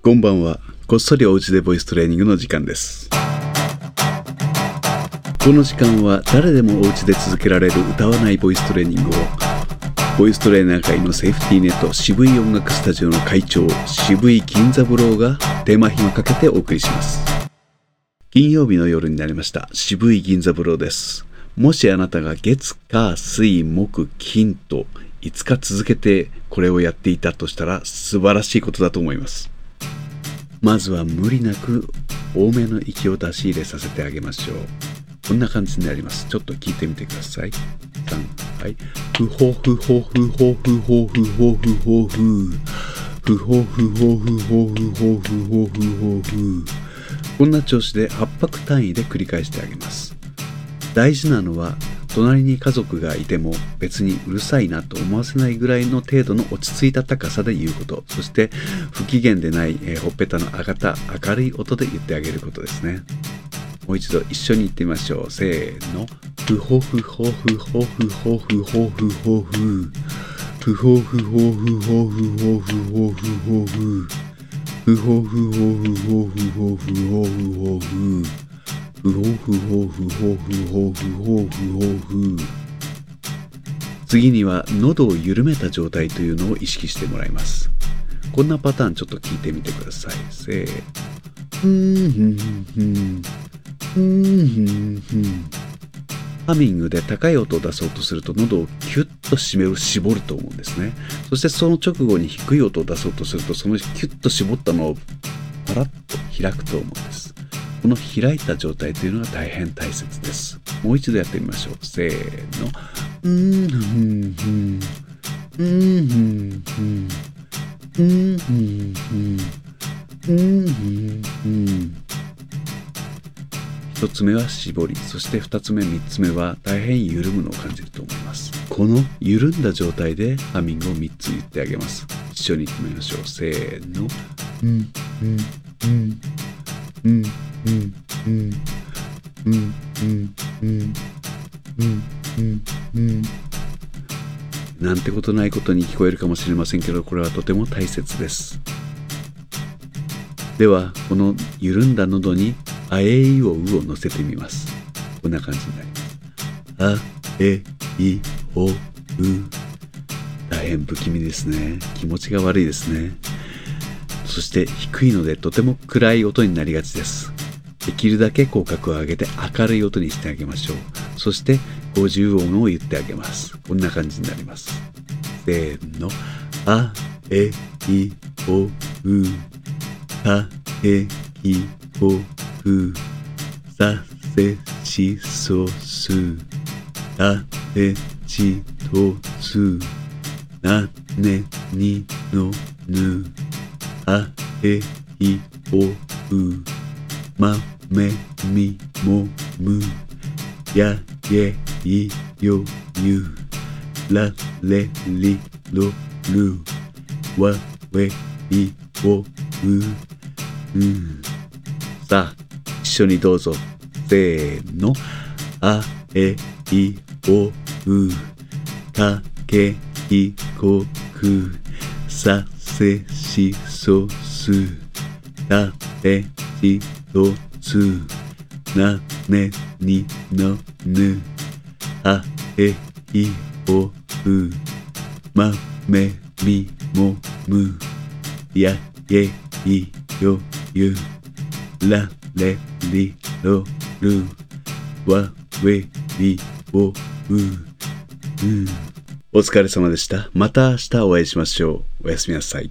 こんばんは。こっそりおうちでボイストレーニングの時間です。この時間は誰でもおうちで続けられる歌わないボイストレーニングをボイストレーナー界のセーフティーネット渋い音楽スタジオの会長渋い銀座ブローがテーマ暇かけてお送りします。金曜日の夜になりました。渋い銀座ブローです。もしあなたが月、火、水、木、金と5日続けてこれをやっていたとしたら素晴らしいことだと思います。まずは無理なく多めの息を出し入れさせてあげましょう。こんな感じになります。ちょっと聞いてみてください。3、はい。ふほふほふほふほふほふほふ。ふほふほふほふほふほふほふ。こんな調子で8拍単位で繰り返してあげます。大事なのは隣に家族がいても別にうるさいなと思わせないぐらいの程度の落ち着いた高さで言うこと。そして不機嫌でない、えーほっぺたの上がった明るい音で言ってあげることですね。もう一度一緒に言ってみましょう。せーの。ふほふほふほふほふほふほふ。ふほふほふほふほふほふほふ。ふほふほふほふほふほふほふ。ふほふほふほふほふほふほふ次には喉を緩めた状態というのを意識してもらいます。こんなパターンちょっと聞いてみてください。せー。ハミングで高い音を出そうとすると喉をキュッと締める絞ると思うんですね。そしてその直後に低い音を出そうとするとそのキュッと絞ったのをパラッと開くと思うんです。この開いた状態というのが大変大切です。もう一度やってみましょう。せーの。うんふんふんうんふんふんうんふんうんふんふん一つ目は絞りそして二つ目三つ目は大変緩むのを感じると思いますこの緩んだ状態でハミングを三つ言ってあげます一緒に言ってみましょうせーのうんうんうんうんうん。うん。うん。うん。うん。うん。うん。うん。なん。てことないことに聞こえるかもしれません。けどこれはとても大切ですではこの緩ん。だ喉に「あえいおう」を乗せてみますこん。な感じになりますあえいおう大変不気味ですね気持ちが悪いですねそして低いのでとても暗い音になりがちですできるだけ口角を上げて明るい音にしてあげましょう。そして50音を言ってあげます。こんな感じになります。せーの。あえいおう。たえきおうさせしそす。たてちとすなねにのぬ。あえもむやげいよゆられりろるわ we いおううんさあ一緒にどうぞせーのあえいおうかけいこくさせしそすたてちとつなねにのぬあえいおうまめみもむやげいよゆられりろるわ we いおううんお疲れ様でした。また明日お会いしましょう。おやすみなさい。